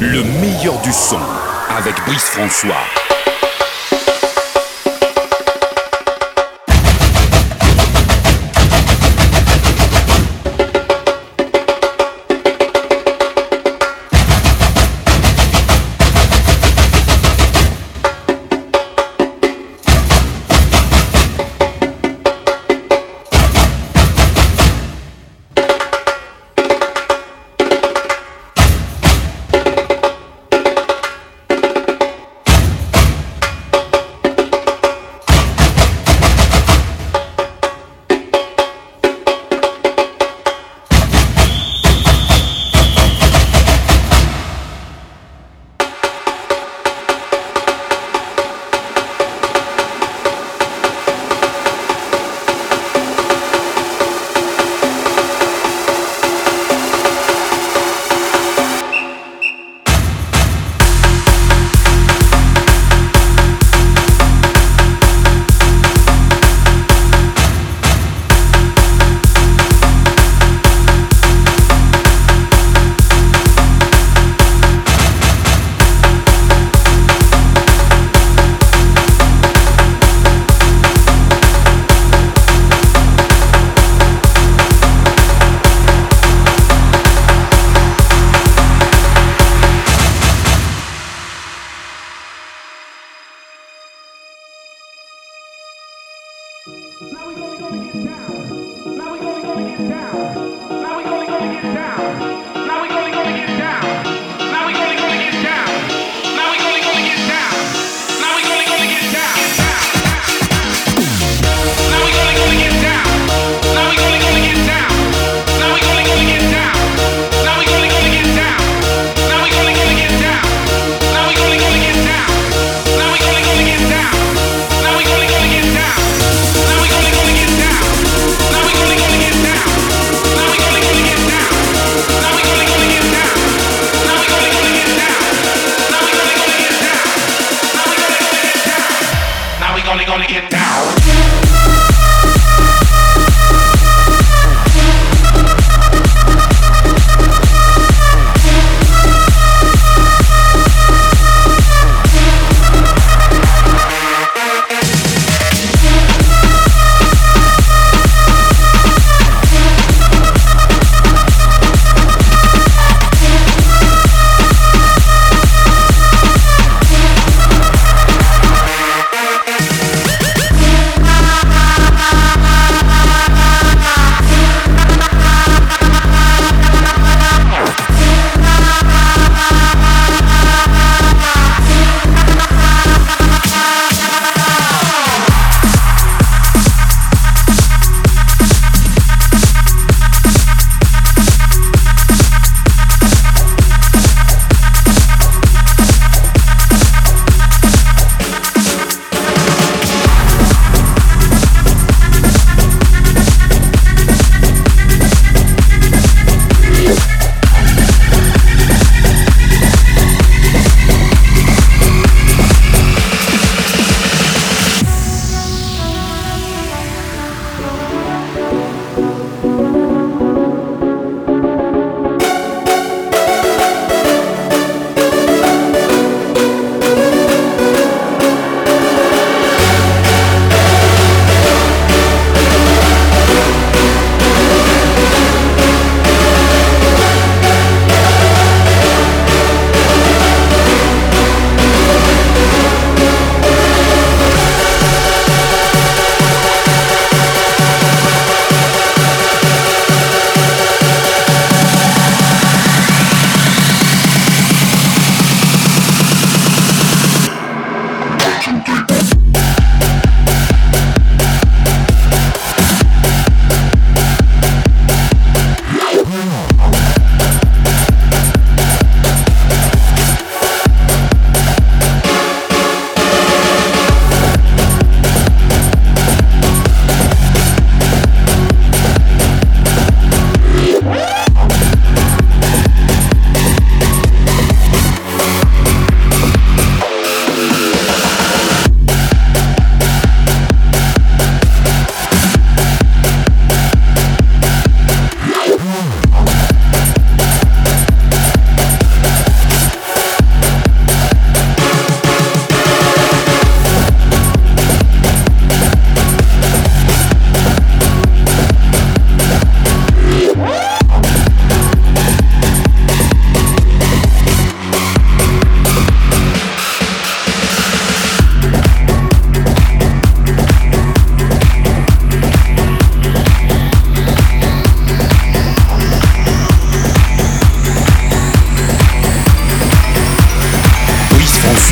Le meilleur du son avec Brice François.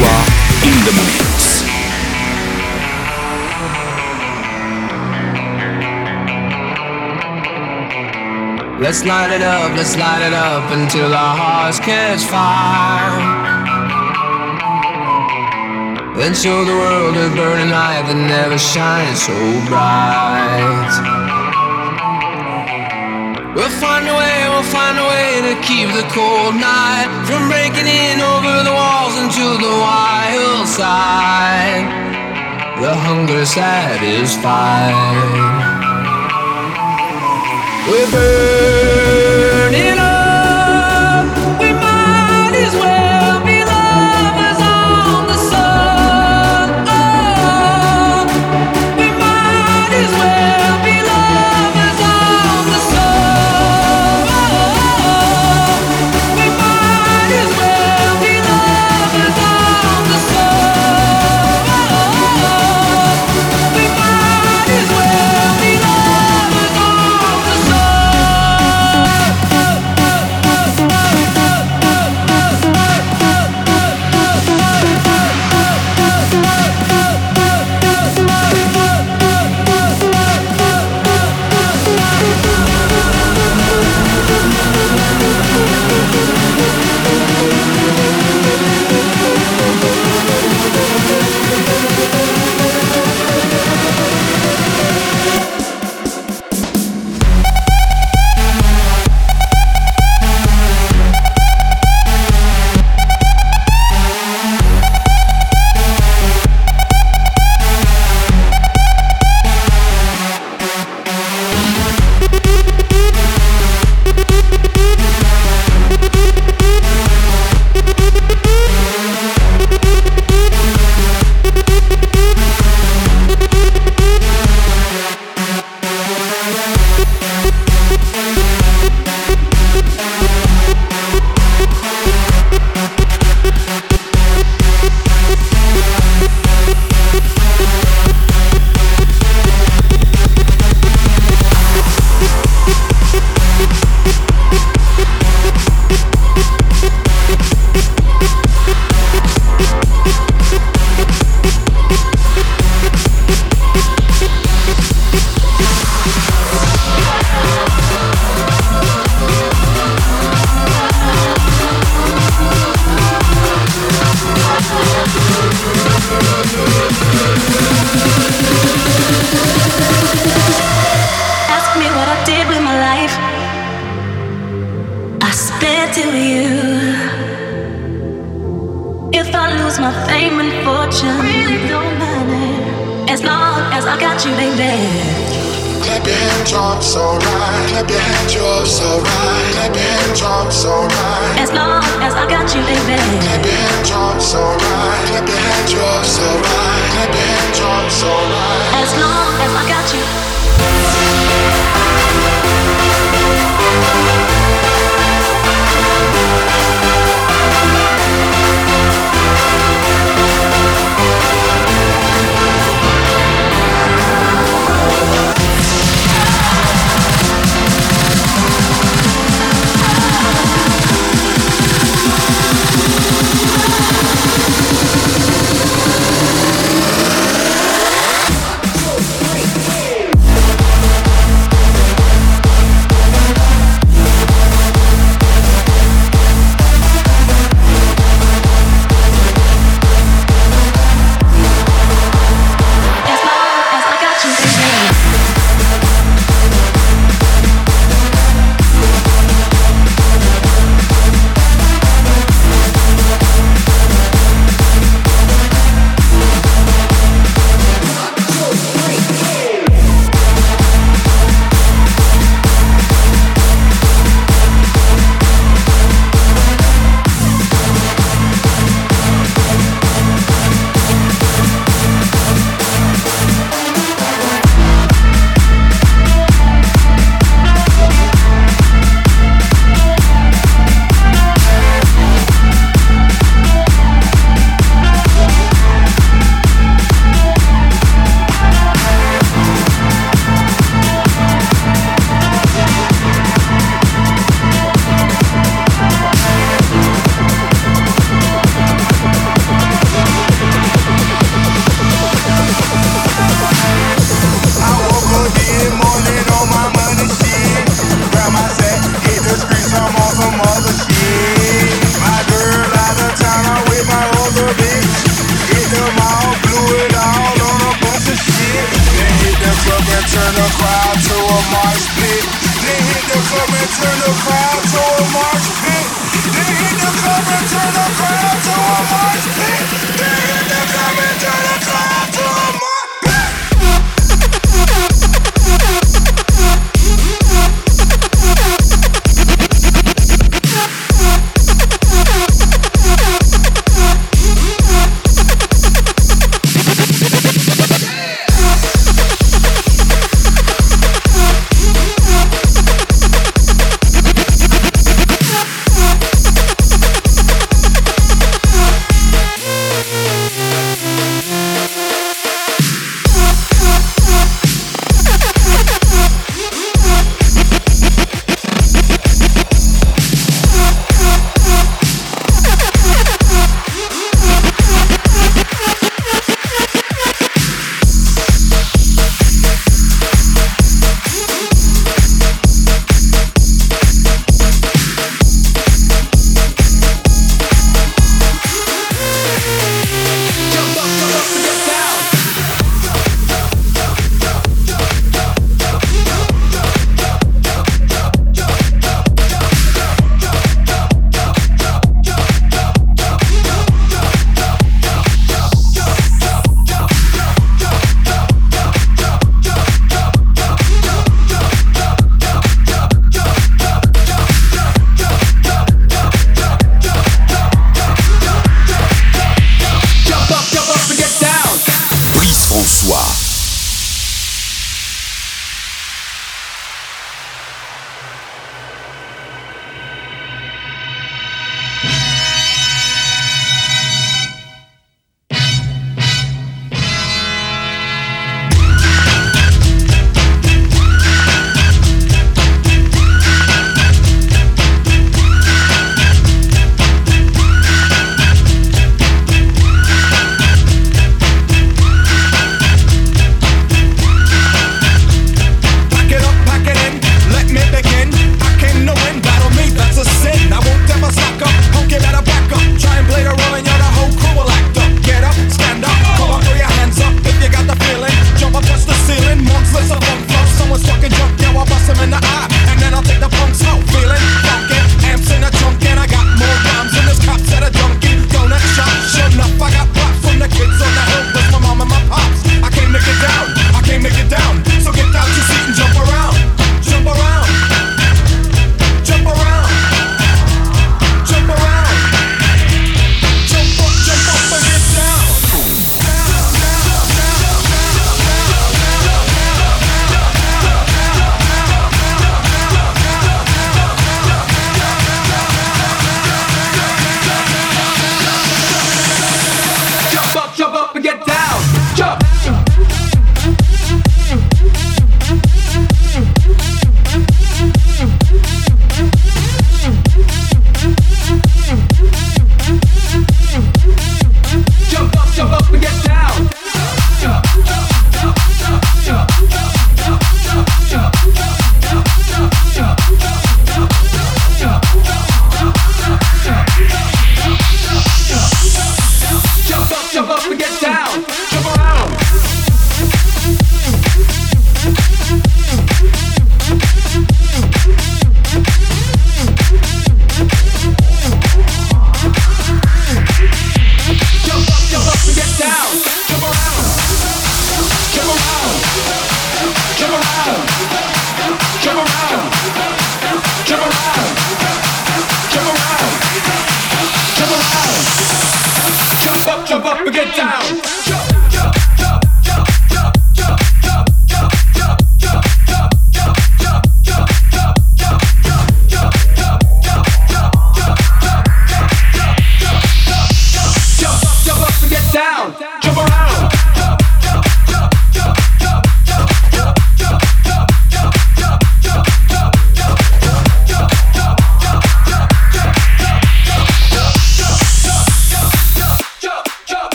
François in the mix. Let's light it up, let's light it up until our hearts catch fire. Then show the world a burning light that never shines so bright. We'll find a way, we'll find a way to keep the cold night from breaking in over the walls into the wild side. The hunger satisfied. We're burning lose my fame and fortune, really don't matter. As long as I got you, baby. Clap your hands, drop so right. Clap your hands, drop so right. Clap your hands, drop so right. As long as I got you, baby. Clap your hands, drop so right. Clap your hands, drop so right. Clap your hands, drop so right. As long as I got you.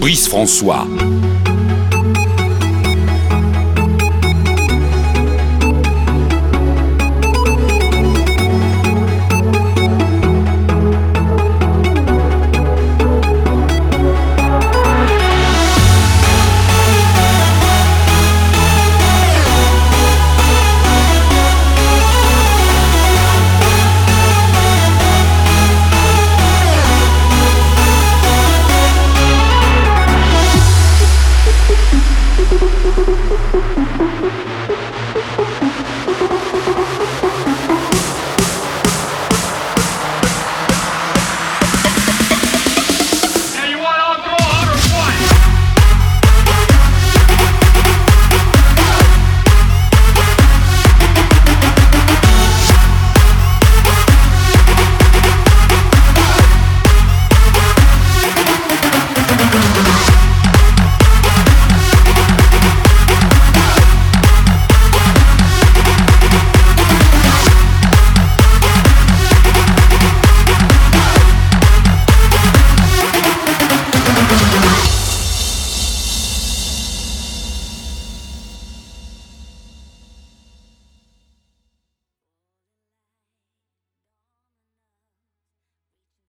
Brice François.